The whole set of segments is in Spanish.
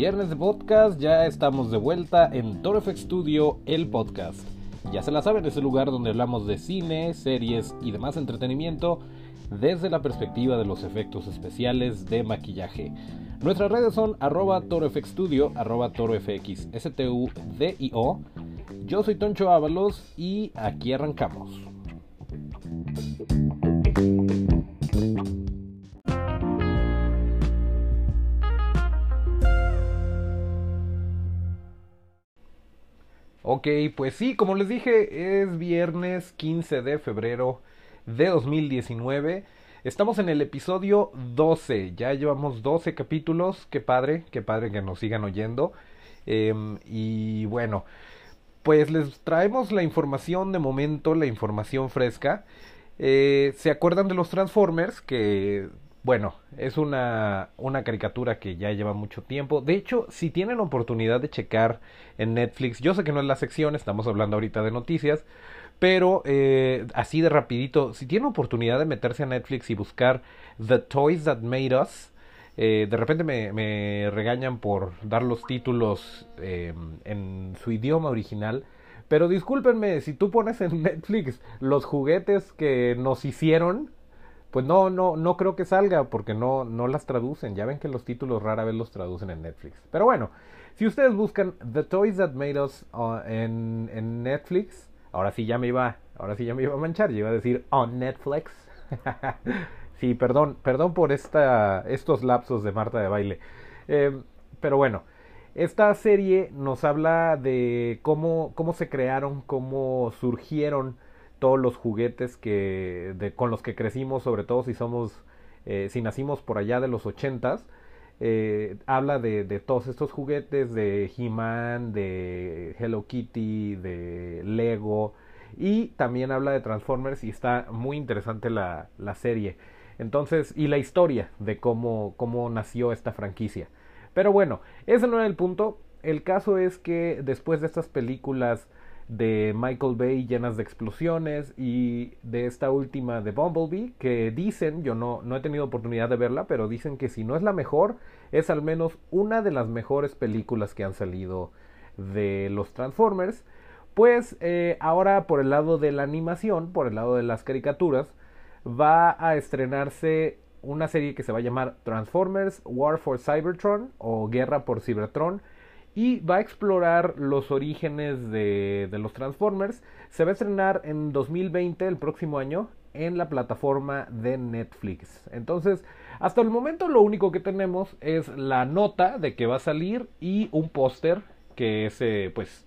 Viernes de podcast, ya estamos de vuelta en ToroFX Studio, el podcast. Ya se la saben, es el lugar donde hablamos de cine, series y demás entretenimiento desde la perspectiva de los efectos especiales de maquillaje. Nuestras redes son arroba torofxstudio, arroba torofx, s t u d i o Yo soy Toncho Ábalos y aquí arrancamos. Ok, pues sí, como les dije, es viernes 15 de febrero de 2019. Estamos en el episodio 12, ya llevamos 12 capítulos, qué padre, qué padre que nos sigan oyendo. Em, y bueno, pues les traemos la información de momento, la información fresca. Eh, ¿Se acuerdan de los Transformers? Que bueno, es una, una caricatura que ya lleva mucho tiempo. De hecho, si tienen oportunidad de checar en Netflix, yo sé que no es la sección, estamos hablando ahorita de noticias, pero eh, así de rapidito, si tienen oportunidad de meterse a Netflix y buscar The Toys That Made Us, eh, de repente me, me, regañan por dar los títulos eh, en su idioma original. Pero discúlpenme, si tú pones en Netflix los juguetes que nos hicieron, pues no, no, no creo que salga porque no, no las traducen. Ya ven que los títulos rara vez los traducen en Netflix. Pero bueno, si ustedes buscan The Toys That Made Us uh, en, en, Netflix, ahora sí ya me iba, ahora sí ya me iba a manchar, yo iba a decir on Netflix. sí, perdón, perdón por esta, estos lapsos de Marta de baile. Eh, pero bueno, esta serie nos habla de cómo, cómo se crearon, cómo surgieron todos los juguetes que con los que crecimos, sobre todo si somos, eh, si nacimos por allá de los ochentas, eh, habla de, de, todos estos juguetes, de He-Man, de Hello Kitty, de Lego, y también habla de Transformers y está muy interesante la, la serie. Entonces, y la historia de cómo, cómo nació esta franquicia. Pero bueno, ese no era el punto. El caso es que después de estas películas de Michael Bay llenas de explosiones y de esta última de Bumblebee que dicen, yo no, no he tenido oportunidad de verla, pero dicen que si no es la mejor, es al menos una de las mejores películas que han salido de los Transformers. Pues eh, ahora por el lado de la animación, por el lado de las caricaturas, va a estrenarse una serie que se va a llamar Transformers War for Cybertron o Guerra por Cybertron y va a explorar los orígenes de, de, los Transformers. Se va a estrenar en 2020, el próximo año, en la plataforma de Netflix. Entonces, hasta el momento lo único que tenemos es la nota de que va a salir y un póster que es, eh, pues,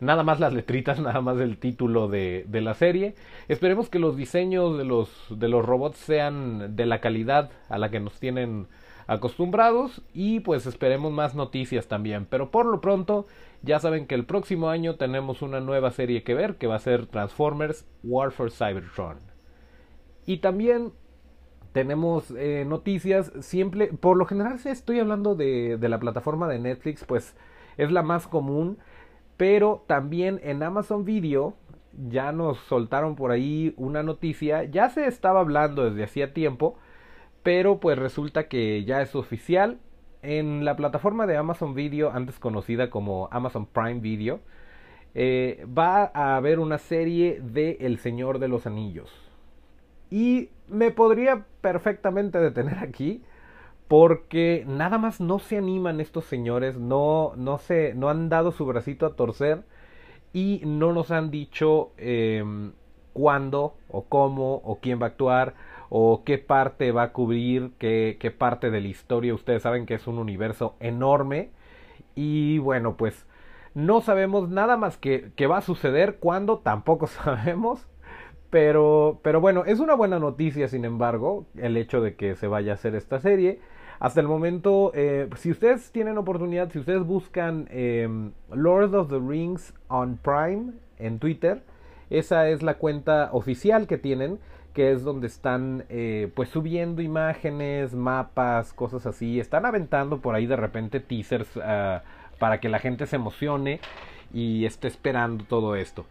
nada más las letritas, nada más el título de, de, la serie. Esperemos que los diseños de los, de los robots sean de la calidad a la que nos tienen acostumbrados y pues esperemos más noticias también. Pero por lo pronto ya saben que el próximo año tenemos una nueva serie que ver que va a ser Transformers War for Cybertron. Y también tenemos eh, noticias siempre, por lo general si estoy hablando de, de la plataforma de Netflix, pues es la más común, pero también en Amazon Video ya nos soltaron por ahí una noticia, ya se estaba hablando desde hacía tiempo, pero pues resulta que ya es oficial. En la plataforma de Amazon Video, antes conocida como Amazon Prime Video, eh, va a haber una serie de El Señor de los Anillos. Y me podría perfectamente detener aquí porque nada más no se animan estos señores, no, no, se, no han dado su bracito a torcer y no nos han dicho eh, cuándo o cómo o quién va a actuar o qué parte va a cubrir, qué, qué parte de la historia. Ustedes saben que es un universo enorme y bueno, pues no sabemos nada más que, que va a suceder, cuándo tampoco sabemos. Pero, pero bueno, es una buena noticia, sin embargo, el hecho de que se vaya a hacer esta serie. Hasta el momento, eh, si ustedes tienen oportunidad, si ustedes buscan eh, Lord of the Rings on Prime en Twitter, esa es la cuenta oficial que tienen que es donde están eh, pues subiendo imágenes, mapas, cosas así. Están aventando por ahí de repente teasers uh, para que la gente se emocione y esté esperando todo esto.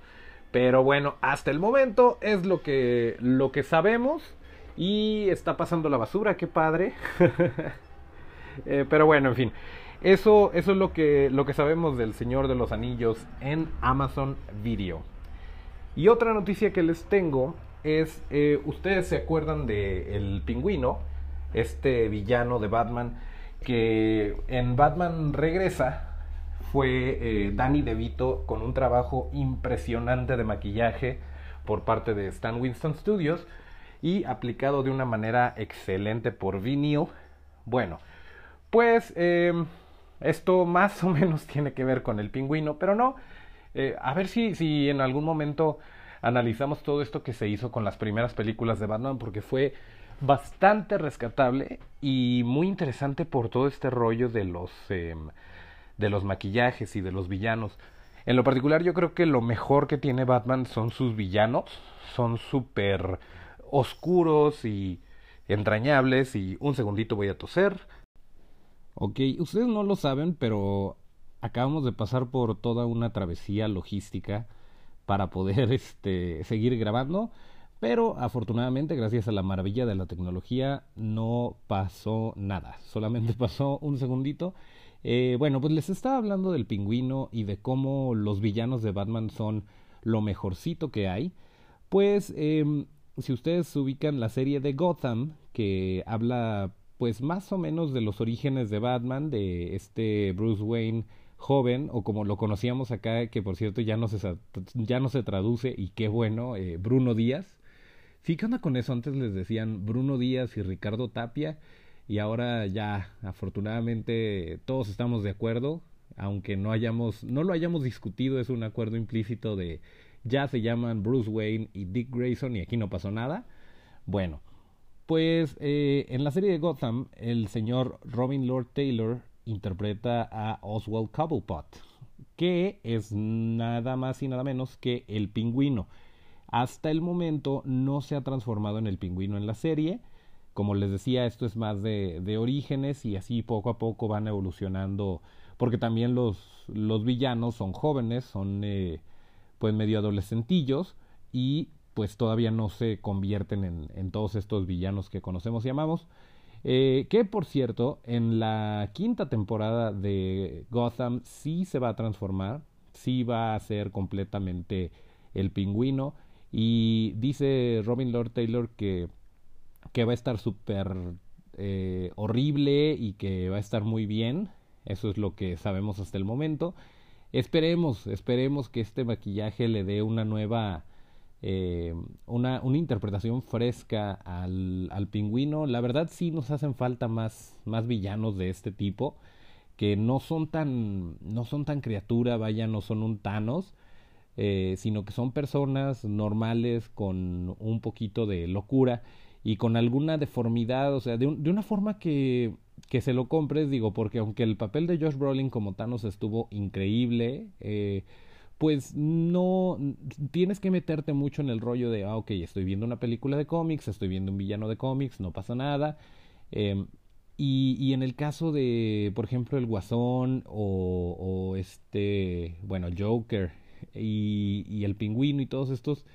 Pero bueno, hasta el momento es lo que, lo que sabemos. Y está pasando la basura, qué padre. eh, pero bueno, en fin. Eso, eso es lo que, lo que sabemos del Señor de los Anillos en Amazon Video. Y otra noticia que les tengo es, eh, ustedes se acuerdan de El Pingüino, este villano de Batman, que en Batman Regresa fue eh, Danny DeVito con un trabajo impresionante de maquillaje por parte de Stan Winston Studios y aplicado de una manera excelente por Vinil. Bueno, pues em, esto más o menos tiene que ver con el pingüino, pero no. Eh, a ver si, si en algún momento analizamos todo esto que se hizo con las primeras películas de Batman, porque fue bastante rescatable y muy interesante por todo este rollo de los, em, de los maquillajes y de los villanos. En lo particular yo creo que lo mejor que tiene Batman son sus villanos, son súper oscuros y entrañables y un segundito voy a toser. Ok, ustedes no lo saben, pero acabamos de pasar por toda una travesía logística para poder este, seguir grabando. Pero afortunadamente, gracias a la maravilla de la tecnología, no pasó nada. Solamente pasó un segundito. Eh, bueno, pues les estaba hablando del pingüino y de cómo los villanos de Batman son lo mejorcito que hay. Pues, eh, si ustedes ubican la serie de Gotham, que habla pues más o menos de los orígenes de Batman, de este Bruce Wayne joven, o como lo conocíamos acá, que por cierto ya no se, ya no se traduce, y qué bueno, eh, Bruno Díaz. Sí, ¿qué onda con eso? Antes les decían Bruno Díaz y Ricardo Tapia y ahora ya afortunadamente todos estamos de acuerdo, aunque no hayamos no lo hayamos discutido, es un acuerdo implícito de ya se llaman Bruce Wayne y Dick Grayson y aquí no pasó nada. Bueno, pues eh, en la serie de Gotham el señor Robin Lord Taylor interpreta a Oswald Cobblepot, que es nada más y nada menos que el pingüino hasta el momento no se ha transformado en el pingüino en la serie. Como les decía, esto es más de, de orígenes y así poco a poco van evolucionando, porque también los, los villanos son jóvenes, son eh, pues medio adolescentillos y pues todavía no se convierten en, en todos estos villanos que conocemos y amamos. Eh, que por cierto, en la quinta temporada de Gotham sí se va a transformar, sí va a ser completamente el pingüino. Y dice Robin Lord Taylor que, que va a estar súper eh, horrible y que va a estar muy bien. Eso es lo que sabemos hasta el momento. Esperemos, esperemos que este maquillaje le dé una nueva, eh, una, una interpretación fresca al, al pingüino. La verdad sí nos hacen falta más, más villanos de este tipo que no son tan, no son tan criatura, vaya, no son un Thanos eh, sino que son personas normales con un poquito de locura y con alguna deformidad, o sea, de, de una forma que, que se lo compres, digo, porque aunque el papel de Josh Brolin como Thanos estuvo increíble, eh, pues no tienes que meterte mucho en el rollo de, ah, ok, estoy viendo una película de cómics, estoy viendo un villano de cómics, no pasa nada. Eh, y, y, en el caso de, por ejemplo, el Guasón o, o este, bueno, Joker, y, el pingüino y todos estos,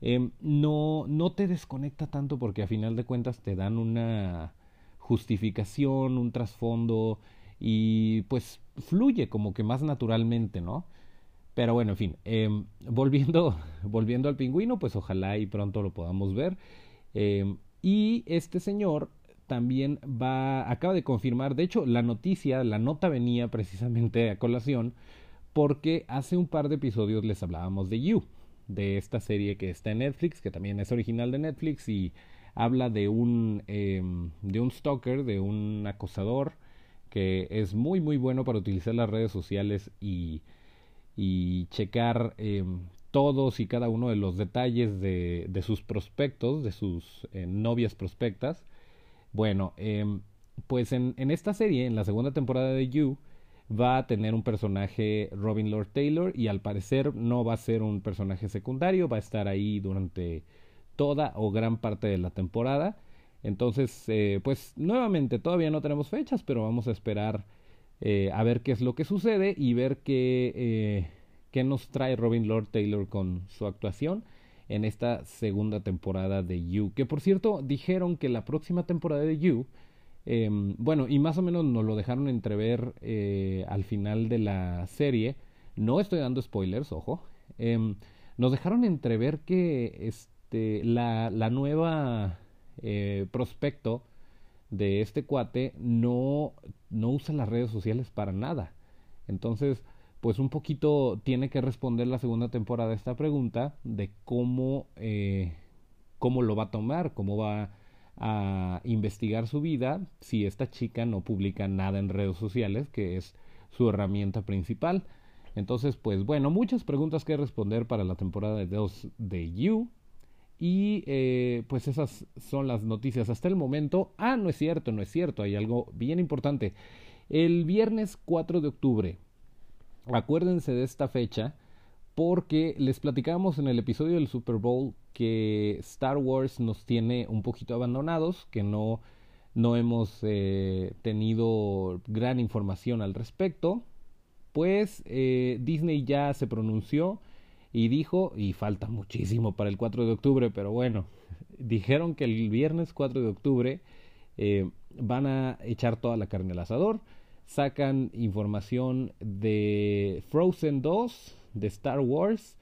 em, no, no te desconecta tanto porque a final de cuentas te dan una justificación, un trasfondo y pues fluye como que más naturalmente, ¿no? Pero bueno, en fin, em, volviendo, volviendo al pingüino, pues ojalá y pronto lo podamos ver. Em, y este señor también va, acaba de confirmar, de hecho la noticia, la nota venía precisamente a colación porque hace un par de episodios les hablábamos de You, de esta serie que está en Netflix, que también es original de Netflix y habla de un, em, de un stalker, de un acosador que es muy muy bueno para utilizar las redes sociales y, y checar em, todos y cada uno de los detalles de, de sus prospectos, de sus eh, novias prospectas. Bueno, em, pues en, en esta serie, en la segunda temporada de You, va a tener un personaje Robin Lord Taylor y al parecer no va a ser un personaje secundario, va a estar ahí durante toda o gran parte de la temporada. Entonces, eh, pues nuevamente todavía no tenemos fechas, pero vamos a esperar eh, a ver qué es lo que sucede y ver qué, eh, qué nos trae Robin Lord Taylor con su actuación en esta segunda temporada de You. Que por cierto, dijeron que la próxima temporada de You Em, bueno, y más o menos nos lo dejaron entrever eh, al final de la serie. No estoy dando spoilers, ojo. Em, nos dejaron entrever que este, la, la nueva eh, prospecto de este cuate no, no usa las redes sociales para nada. Entonces, pues un poquito tiene que responder la segunda temporada esta pregunta de cómo, eh, cómo lo va a tomar, cómo va a investigar su vida si esta chica no publica nada en redes sociales, que es su herramienta principal. Entonces, pues bueno, muchas preguntas que responder para la temporada 2 de You. Y eh, pues esas son las noticias hasta el momento. Ah, no es cierto, no es cierto. Hay algo bien importante. El viernes 4 de octubre. Acuérdense de esta fecha porque les platicábamos en el episodio del Super Bowl que Star Wars nos tiene un poquito abandonados, que no, no hemos eh, tenido gran información al respecto. Pues eh, Disney ya se pronunció y dijo, y falta muchísimo para el 4 de octubre, pero bueno, dijeron que el viernes 4 de octubre eh, van a echar toda la carne al asador, sacan información de Frozen 2, de Star Wars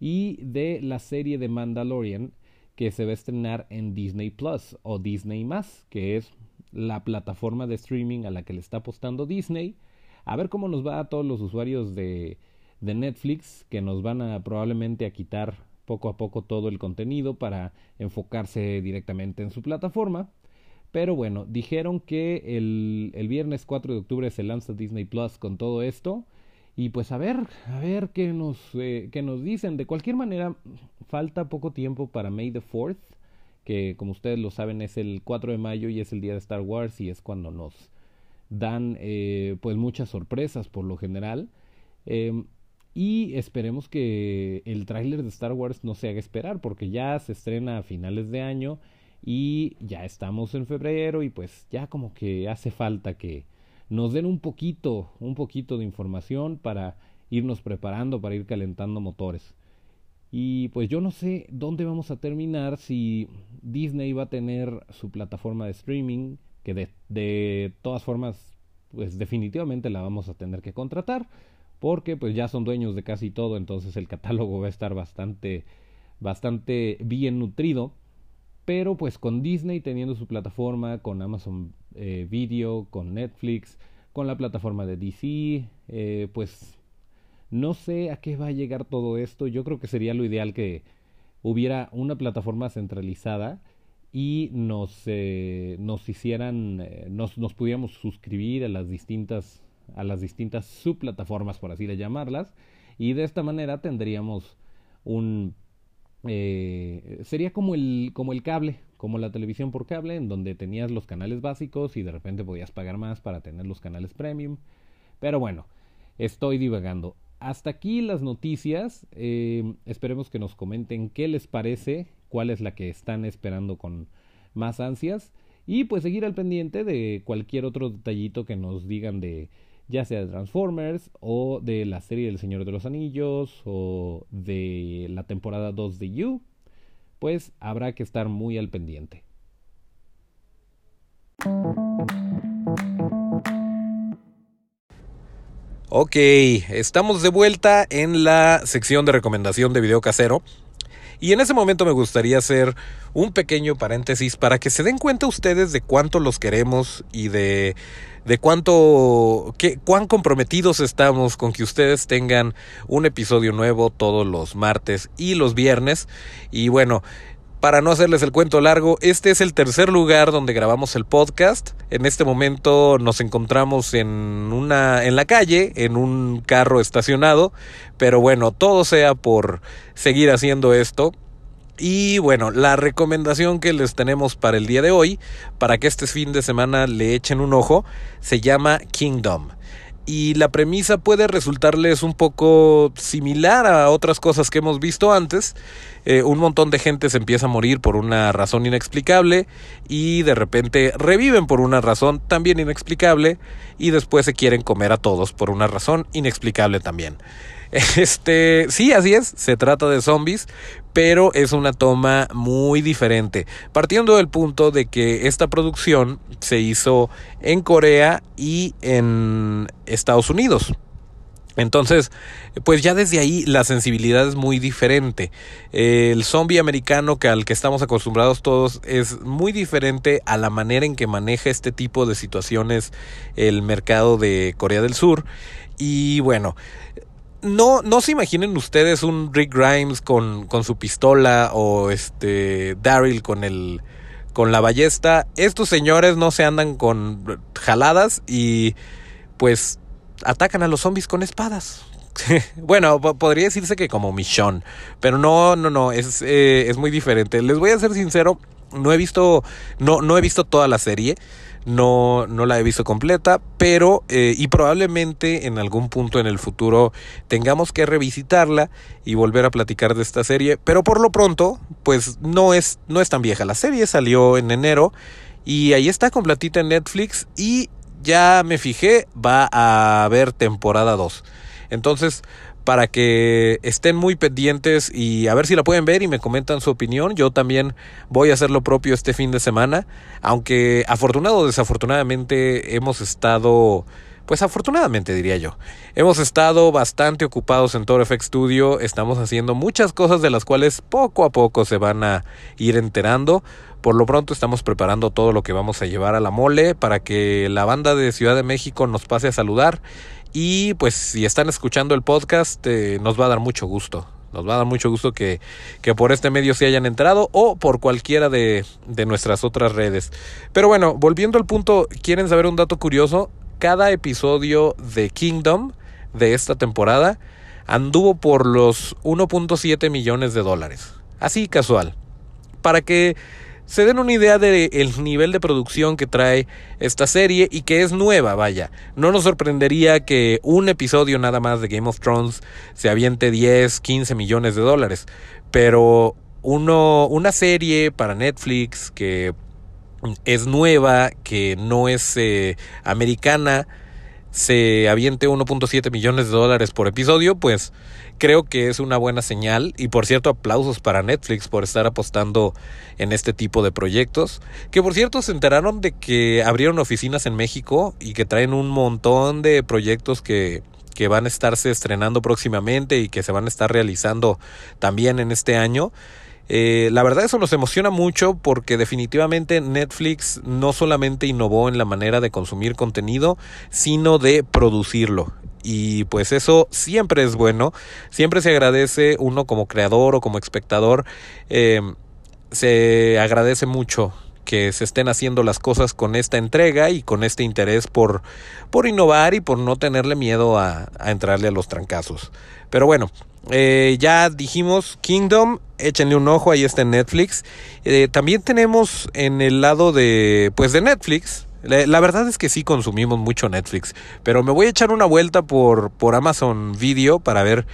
y de la serie de Mandalorian que se va a estrenar en Disney Plus o Disney Más, que es la plataforma de streaming a la que le está apostando Disney. A ver cómo nos va a todos los usuarios de de Netflix que nos van a probablemente a quitar poco a poco todo el contenido para enfocarse directamente en su plataforma. Pero bueno, dijeron que el, el viernes 4 de octubre se lanza Disney Plus con todo esto. Y pues a ver, a ver qué nos, eh, qué nos dicen. De cualquier manera, falta poco tiempo para May the 4th, que como ustedes lo saben es el 4 de mayo y es el día de Star Wars y es cuando nos dan eh, pues muchas sorpresas por lo general. Eh, y esperemos que el tráiler de Star Wars no se haga esperar, porque ya se estrena a finales de año y ya estamos en febrero y pues ya como que hace falta que nos den un poquito, un poquito de información para irnos preparando, para ir calentando motores. Y pues yo no sé dónde vamos a terminar si Disney va a tener su plataforma de streaming, que de, de todas formas, pues definitivamente la vamos a tener que contratar porque pues ya son dueños de casi todo, entonces el catálogo va a estar bastante bastante bien nutrido. Pero pues con Disney teniendo su plataforma, con Amazon eh, Video, con Netflix, con la plataforma de DC, eh, pues no sé a qué va a llegar todo esto. Yo creo que sería lo ideal que hubiera una plataforma centralizada y nos, eh, nos hicieran, nos, nos pudiéramos suscribir a las distintas a las distintas subplataformas, por así llamarlas, y de esta manera tendríamos un... Eh, sería como el, como el cable, como la televisión por cable, en donde tenías los canales básicos y de repente podías pagar más para tener los canales premium. Pero bueno, estoy divagando. Hasta aquí las noticias. Eh, esperemos que nos comenten qué les parece, cuál es la que están esperando con más ansias. Y pues seguir al pendiente de cualquier otro detallito que nos digan de ya sea de Transformers o de la serie del Señor de los Anillos o de la temporada 2 de You, pues habrá que estar muy al pendiente. Ok, estamos de vuelta en la sección de recomendación de video casero. Y en ese momento me gustaría hacer un pequeño paréntesis para que se den cuenta ustedes de cuánto los queremos y de de cuánto, qué, cuán comprometidos estamos con que ustedes tengan un episodio nuevo todos los martes y los viernes. Y bueno, para no hacerles el cuento largo, este es el tercer lugar donde grabamos el podcast. En este momento nos encontramos en una en la calle, en un carro estacionado, pero bueno, todo sea por seguir haciendo esto. Y bueno, la recomendación que les tenemos para el día de hoy, para que este fin de semana le echen un ojo, se llama Kingdom. Y la premisa puede resultarles un poco similar a otras cosas que hemos visto antes. Eh, un montón de gente se empieza a morir por una razón inexplicable y de repente reviven por una razón también inexplicable y después se quieren comer a todos por una razón inexplicable también. Este, sí, así es, se trata de zombies, pero es una toma muy diferente, partiendo del punto de que esta producción se hizo en Corea y en Estados Unidos. Entonces, pues ya desde ahí la sensibilidad es muy diferente. El zombie americano que al que estamos acostumbrados todos es muy diferente a la manera en que maneja este tipo de situaciones el mercado de Corea del Sur. Y bueno, no, no se imaginen ustedes un Rick Grimes con, con su pistola o este Daryl con el con la ballesta. Estos señores no se andan con jaladas y pues atacan a los zombies con espadas. bueno, podría decirse que como Michonne, pero no, no, no, es, eh, es muy diferente. Les voy a ser sincero, no he visto, no, no he visto toda la serie no, no la he visto completa, pero eh, y probablemente en algún punto en el futuro tengamos que revisitarla y volver a platicar de esta serie, pero por lo pronto, pues no es, no es tan vieja. La serie salió en enero y ahí está completita en Netflix y ya me fijé, va a haber temporada 2. Entonces, para que estén muy pendientes y a ver si la pueden ver y me comentan su opinión. Yo también voy a hacer lo propio este fin de semana, aunque afortunado o desafortunadamente hemos estado pues afortunadamente diría yo. Hemos estado bastante ocupados en Toro FX Studio, estamos haciendo muchas cosas de las cuales poco a poco se van a ir enterando. Por lo pronto estamos preparando todo lo que vamos a llevar a la mole para que la banda de Ciudad de México nos pase a saludar y pues si están escuchando el podcast, eh, nos va a dar mucho gusto. Nos va a dar mucho gusto que, que por este medio se hayan enterado o por cualquiera de, de nuestras otras redes. Pero bueno, volviendo al punto, ¿quieren saber un dato curioso? Cada episodio de Kingdom de esta temporada anduvo por los 1.7 millones de dólares. Así casual. Para que se den una idea del el nivel de producción que trae esta serie y que es nueva, vaya. No nos sorprendería que un episodio nada más de Game of Thrones se aviente 10, 15 millones de dólares, pero uno, una serie para Netflix que es nueva, que no es eh, americana, se aviente 1.7 millones de dólares por episodio, pues creo que es una buena señal. Y por cierto, aplausos para Netflix por estar apostando en este tipo de proyectos. Que por cierto, se enteraron de que abrieron oficinas en México y que traen un montón de proyectos que, que van a estarse estrenando próximamente y que se van a estar realizando también en este año. Eh, la verdad eso nos emociona mucho porque definitivamente Netflix no solamente innovó en la manera de consumir contenido, sino de producirlo. Y pues eso siempre es bueno, siempre se agradece uno como creador o como espectador, eh, se agradece mucho que se estén haciendo las cosas con esta entrega y con este interés por, por innovar y por no tenerle miedo a entrarle a los trancazos. Pero bueno, eh, ya dijimos Kingdom, échenle un ojo, ahí está en Netflix. Eh, también tenemos en el lado de, pues de Netflix. La, verdad es que sí consumimos mucho Netflix, pero me voy a echar una vuelta por, por Amazon Video para ver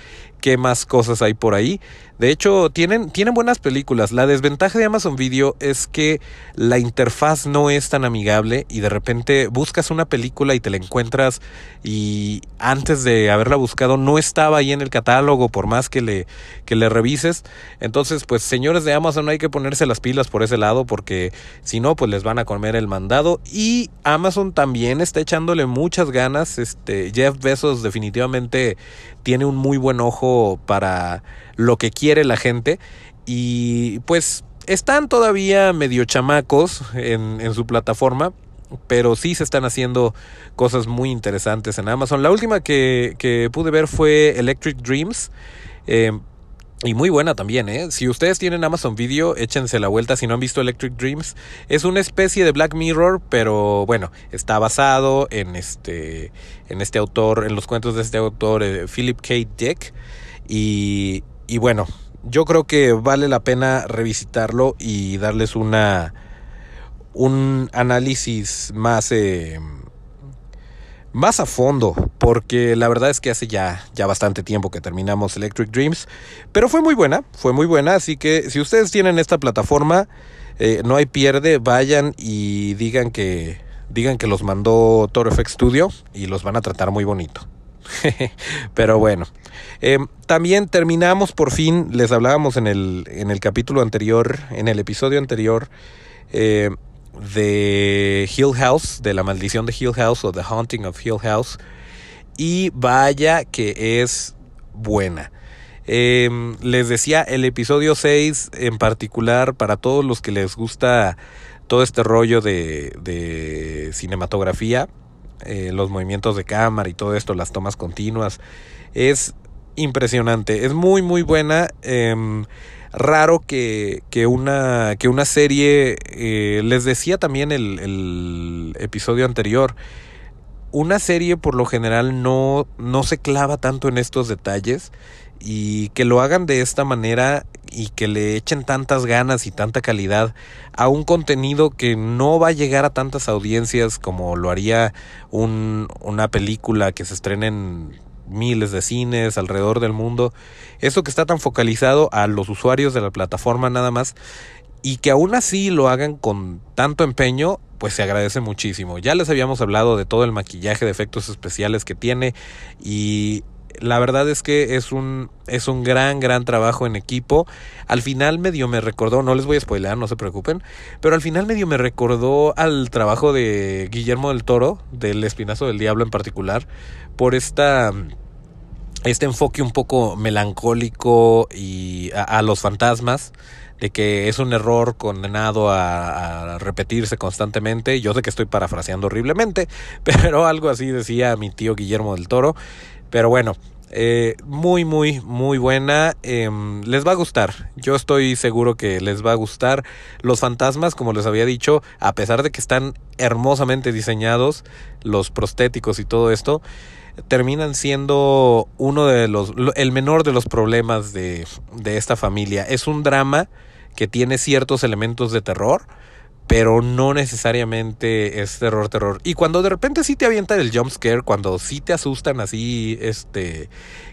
qué más cosas hay por ahí. De hecho, tienen, tienen buenas películas. La desventaja de Amazon Video es que la interfaz no es tan amigable y de repente buscas una película y te la encuentras y antes de haberla buscado no estaba ahí en el catálogo por más que le, que le revises. Entonces, pues señores de Amazon hay que ponerse las pilas por ese lado porque si no, pues les van a comer el mandado. Y Amazon también está echándole muchas ganas. Este, Jeff Bezos definitivamente tiene un muy buen ojo para lo que quiere la gente y pues están todavía medio chamacos en, su plataforma, pero sí se están haciendo cosas muy interesantes en Amazon. La última que, que pude ver fue Electric Dreams. Eh, y muy buena también, ¿eh? Si ustedes tienen Amazon Video, échense la vuelta si no han visto Electric Dreams. Es una especie de Black Mirror, pero bueno, está basado en este, en este autor, en los cuentos de este autor, eh, Philip K. Dick. Y, y bueno, yo creo que vale la pena revisitarlo y darles una un análisis más eh, más a fondo, porque la verdad es que hace ya, ya bastante tiempo que terminamos Electric Dreams, pero fue muy buena, fue muy buena, así que si ustedes tienen esta plataforma, eh, no hay pierde, vayan y digan que, digan que los mandó Toro FX Studio y los van a tratar muy bonito. Pero bueno. Em, también terminamos por fin, les hablábamos en el, en el capítulo anterior, en el episodio anterior, eh, de Hill House, de la maldición de Hill House o The Haunting of Hill House. Y vaya que es buena. Em, les decía, el episodio 6 en particular, para todos los que les gusta todo este rollo de, de cinematografía, eh, los movimientos de cámara y todo esto, las tomas continuas, es impresionante, es muy muy buena. Em, raro que, que, una, que una serie, eh, les decía también el, el, episodio anterior, una serie por lo general no, no se clava tanto en estos detalles y que lo hagan de esta manera y que le echen tantas ganas y tanta calidad a un contenido que no va a llegar a tantas audiencias como lo haría un, una película que se estrena en miles de cines alrededor del mundo. Eso que está tan focalizado a los usuarios de la plataforma nada más y que aún así lo hagan con tanto empeño, pues se agradece muchísimo. Ya les habíamos hablado de todo el maquillaje de efectos especiales que tiene y la verdad es que es un, es un gran, gran trabajo en equipo. Al final medio me recordó, no les voy a spoiler, no se preocupen, pero al final medio me recordó al trabajo de Guillermo del Toro, del Espinazo del Diablo en particular, por esta este enfoque un poco melancólico y a, los fantasmas de que es un error condenado a, a, repetirse constantemente. Yo sé que estoy parafraseando horriblemente, pero algo así decía mi tío Guillermo del Toro. Pero bueno, eh, muy, muy, muy buena. Eh, les va a gustar. Yo estoy seguro que les va a gustar. Los fantasmas, como les había dicho, a pesar de que están hermosamente diseñados, los prostéticos y todo esto, terminan siendo uno de los, el menor de los problemas de, de esta familia. Es un drama que tiene ciertos elementos de terror pero no necesariamente es terror, terror. Y cuando de repente sí te avientan el jump scare, cuando sí te asustan así, este,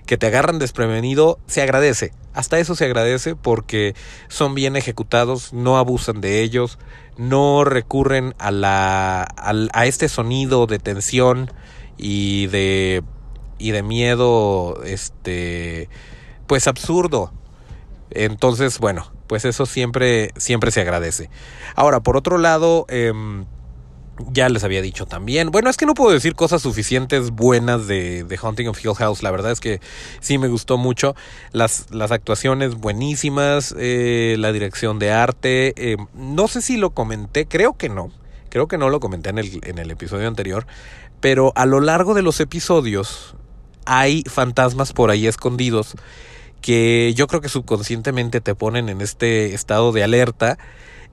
que te agarran desprevenido, se agradece. Hasta eso se agradece porque son bien ejecutados, no abusan de ellos, no recurren a la, a, a este sonido de tensión y de, y de miedo, este, pues absurdo. Entonces, bueno, pues eso siempre, siempre se agradece. Ahora, por otro lado, eh, ya les había dicho también. Bueno, es que no puedo decir cosas suficientes buenas de, de Haunting of Hill House. La verdad es que sí me gustó mucho. Las, las actuaciones buenísimas, eh, la dirección de arte. Eh, no sé si lo comenté, creo que no. Creo que no lo comenté en el, en el episodio anterior. Pero a lo largo de los episodios hay fantasmas por ahí escondidos que yo creo que subconscientemente te ponen en este estado de alerta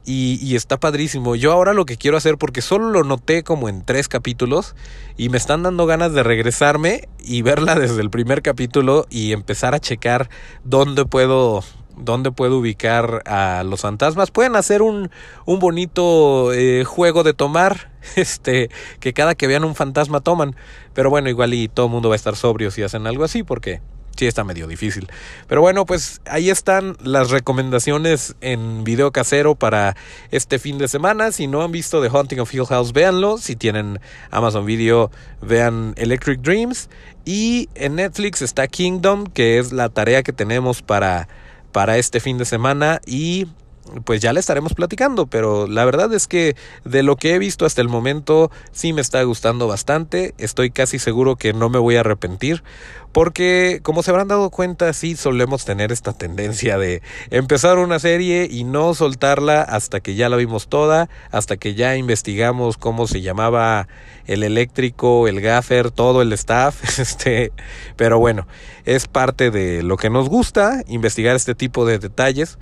y, está padrísimo. Yo ahora lo que quiero hacer, porque solo lo noté como en tres capítulos y me están dando ganas de regresarme y verla desde el primer capítulo y empezar a checar dónde puedo dónde puedo ubicar a los fantasmas. Pueden hacer un, un bonito eh, juego de tomar, este, que cada que vean un fantasma toman. Pero bueno, igual y todo el mundo va a estar sobrio si hacen algo así, porque sí está medio difícil. Pero bueno, pues ahí están las recomendaciones en video casero para este fin de semana. Si no han visto The Haunting of Hill House, véanlo. Si tienen Amazon Video, vean Electric Dreams. Y en Netflix está Kingdom, que es la tarea que tenemos para, para este fin de semana. Y pues ya le estaremos platicando, pero la verdad es que de lo que he visto hasta el momento sí me está gustando bastante, estoy casi seguro que no me voy a arrepentir, porque como se habrán dado cuenta, sí solemos tener esta tendencia de empezar una serie y no soltarla hasta que ya la vimos toda, hasta que ya investigamos cómo se llamaba el eléctrico, el gaffer, todo el staff, este, pero bueno, es parte de lo que nos gusta, investigar este tipo de detalles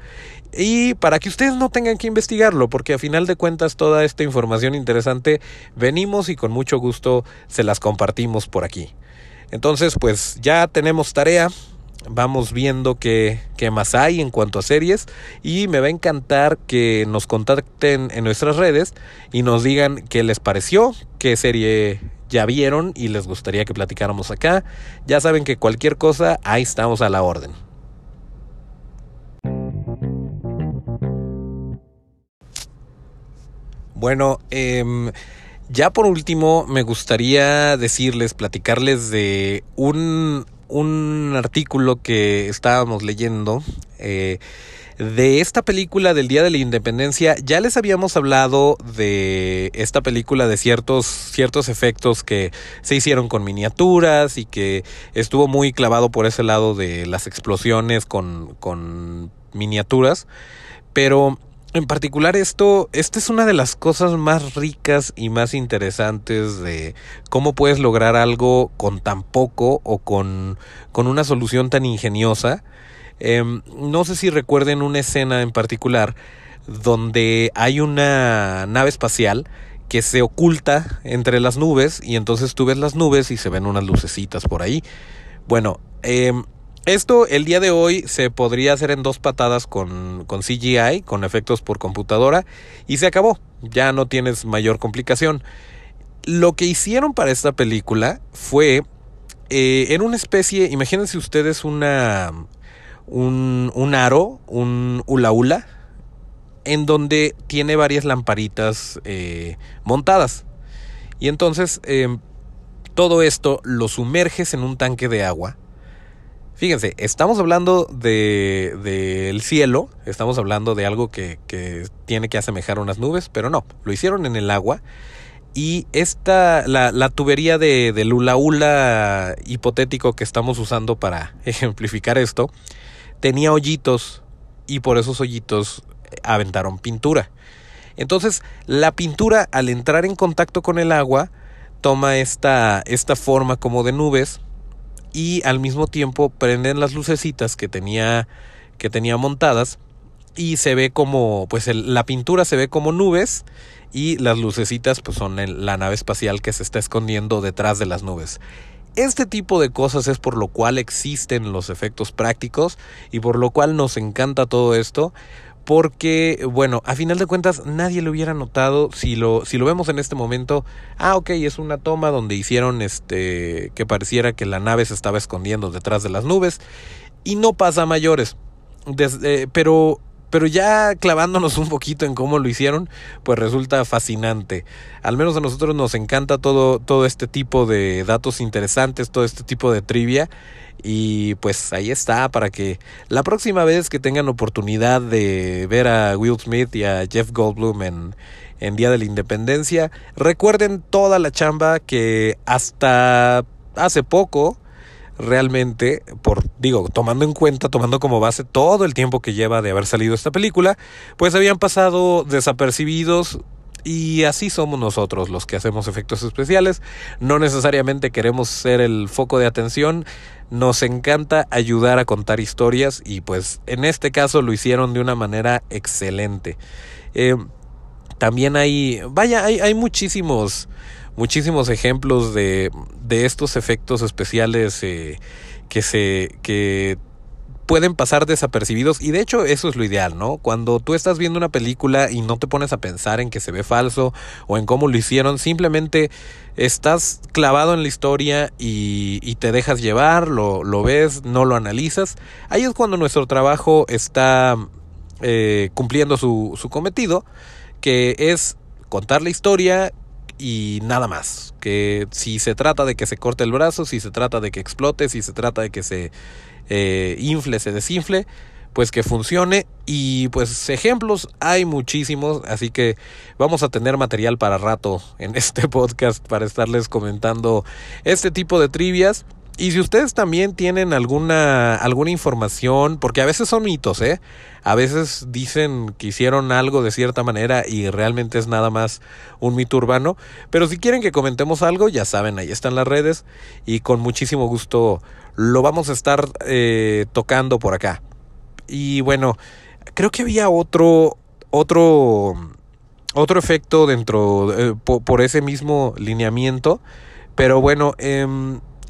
y para que ustedes no tengan que investigarlo, porque a final de cuentas toda esta información interesante venimos y con mucho gusto se las compartimos por aquí. Entonces, pues ya tenemos tarea, vamos viendo qué, más hay en cuanto a series y me va a encantar que nos contacten en nuestras redes y nos digan qué les pareció, qué serie ya vieron y les gustaría que platicáramos acá. Ya saben que cualquier cosa, ahí estamos a la orden. Bueno, eh, Ya por último, me gustaría decirles, platicarles de un, un artículo que estábamos leyendo. Eh, de esta película del Día de la Independencia, ya les habíamos hablado de esta película de ciertos, ciertos efectos que se hicieron con miniaturas y que estuvo muy clavado por ese lado de las explosiones con, con miniaturas. Pero en particular esto, esta es una de las cosas más ricas y más interesantes de cómo puedes lograr algo con tan poco o con, con una solución tan ingeniosa Em, no sé si recuerden una escena en particular donde hay una nave espacial que se oculta entre las nubes y entonces tú ves las nubes y se ven unas lucecitas por ahí. Bueno, em, esto el día de hoy se podría hacer en dos patadas con, CGI, con efectos por computadora, y se acabó. Ya no tienes mayor complicación. Lo que hicieron para esta película fue eh, en una especie, imagínense ustedes una, un, un aro, un hula hula, en donde tiene varias lamparitas eh, montadas. Y entonces em, todo esto lo sumerges en un tanque de agua. Fíjense, estamos hablando del de, cielo, estamos hablando de algo que, que, tiene que asemejar unas nubes, pero no, lo hicieron en el agua. Y esta, la, tubería de, del hula hula hipotético que estamos usando para ejemplificar esto, tenía hoyitos y por esos hoyitos aventaron pintura. Entonces, la pintura al entrar en contacto con el agua toma esta, esta forma como de nubes y al mismo tiempo prenden las lucecitas que tenía, que tenía montadas y se ve como, pues la pintura se ve como nubes y las lucecitas pues son la nave espacial que se está escondiendo detrás de las nubes. Este tipo de cosas es por lo cual existen los efectos prácticos y por lo cual nos encanta todo esto. Porque, bueno, a final de cuentas nadie lo hubiera notado si lo, si lo vemos en este momento. Ah, ok, es una toma donde hicieron este que pareciera que la nave se estaba escondiendo detrás de las nubes. Y no pasa mayores. Desde, pero pero ya clavándonos un poquito en cómo lo hicieron, pues resulta fascinante. Al menos a nosotros nos encanta todo, todo este tipo de datos interesantes, todo este tipo de trivia. Y pues ahí está, para que la próxima vez que tengan oportunidad de ver a Will Smith y a Jeff Goldblum en, en Día de la Independencia, recuerden toda la chamba que hasta hace poco realmente, por, digo, tomando en cuenta, tomando como base todo el tiempo que lleva de haber salido esta película, pues habían pasado desapercibidos y así somos nosotros los que hacemos efectos especiales. No necesariamente queremos ser el foco de atención. Nos encanta ayudar a contar historias y pues en este caso lo hicieron de una manera excelente. Eh, también hay, vaya, hay, hay muchísimos muchísimos ejemplos de, de estos efectos especiales eh, que se que pueden pasar desapercibidos y de hecho eso es lo ideal, ¿no? Cuando tú estás viendo una película y no te pones a pensar en que se ve falso o en cómo lo hicieron, simplemente estás clavado en la historia y, y te dejas llevar, lo, lo, ves, no lo analizas. Ahí es cuando nuestro trabajo está eh, cumpliendo su, su cometido, que es contar la historia y nada más. Que si se trata de que se corte el brazo, si se trata de que explote, si se trata de que se eh, infle, se desinfle, pues que funcione. Y pues ejemplos hay muchísimos, así que vamos a tener material para rato en este podcast para estarles comentando este tipo de trivias. Y si ustedes también tienen alguna, alguna información, porque a veces son mitos, ¿eh? A veces dicen que hicieron algo de cierta manera y realmente es nada más un mito urbano. Pero si quieren que comentemos algo, ya saben, ahí están las redes y con muchísimo gusto lo vamos a estar eh, tocando por acá. Y bueno, creo que había otro, otro, otro efecto dentro, eh, por, ese mismo lineamiento. Pero bueno, eh,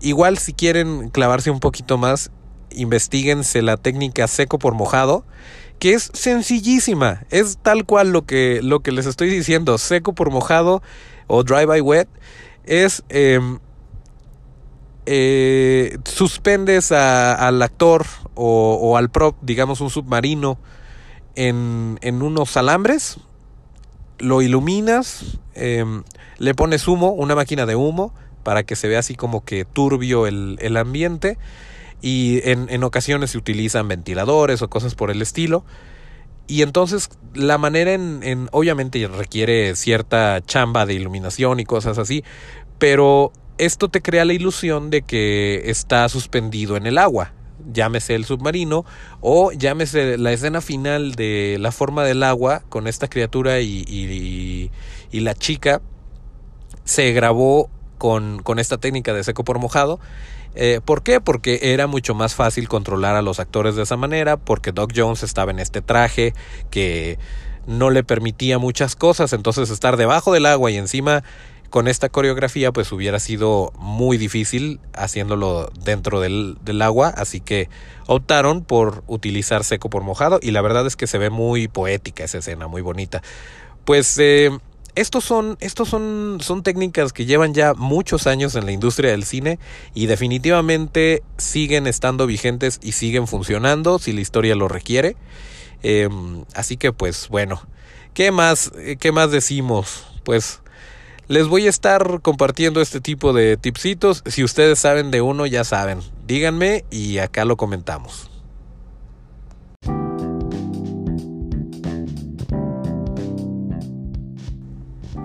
Igual si quieren clavarse un poquito más, investiguense la técnica seco por mojado, que es sencillísima, es tal cual lo que, lo que les estoy diciendo, seco por mojado o dry by wet, es em, eh, suspendes al actor o, al prop, digamos un submarino, en, en unos alambres, lo iluminas, em, le pones humo, una máquina de humo, para que se vea así como que turbio el, el ambiente. Y en, en ocasiones se utilizan ventiladores o cosas por el estilo. Y entonces la manera en, en, obviamente requiere cierta chamba de iluminación y cosas así, pero esto te crea la ilusión de que está suspendido en el agua, llámese el submarino o llámese la escena final de la forma del agua con esta criatura y, y, y la chica se grabó con, con esta técnica de seco por mojado eh, ¿Por qué? Porque era mucho más fácil controlar a los actores de esa manera, porque Doc Jones estaba en este traje que no le permitía muchas cosas, entonces estar debajo del agua y encima con esta coreografía pues hubiera sido muy difícil haciéndolo dentro del, del, agua, así que optaron por utilizar seco por mojado y la verdad es que se ve muy poética esa escena, muy bonita. Pues eh, estos son, estos son, son técnicas que llevan ya muchos años en la industria del cine y definitivamente siguen estando vigentes y siguen funcionando si la historia lo requiere. Eh, así que pues bueno, ¿qué más, ¿qué más decimos? Pues les voy a estar compartiendo este tipo de tipsitos. Si ustedes saben de uno, ya saben. Díganme y acá lo comentamos.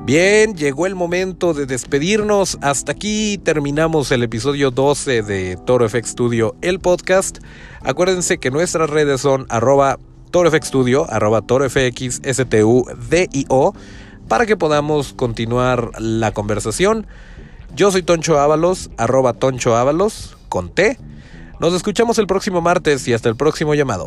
Bien, llegó el momento de despedirnos. Hasta aquí terminamos el episodio 12 de Toro FX Studio, el podcast. Acuérdense que nuestras redes son arroba ToroFX Studio, arroba ToroFX para que podamos continuar la conversación. Yo soy Toncho Ábalos, arroba Toncho Ábalos, con T. Nos escuchamos el próximo martes y hasta el próximo llamado.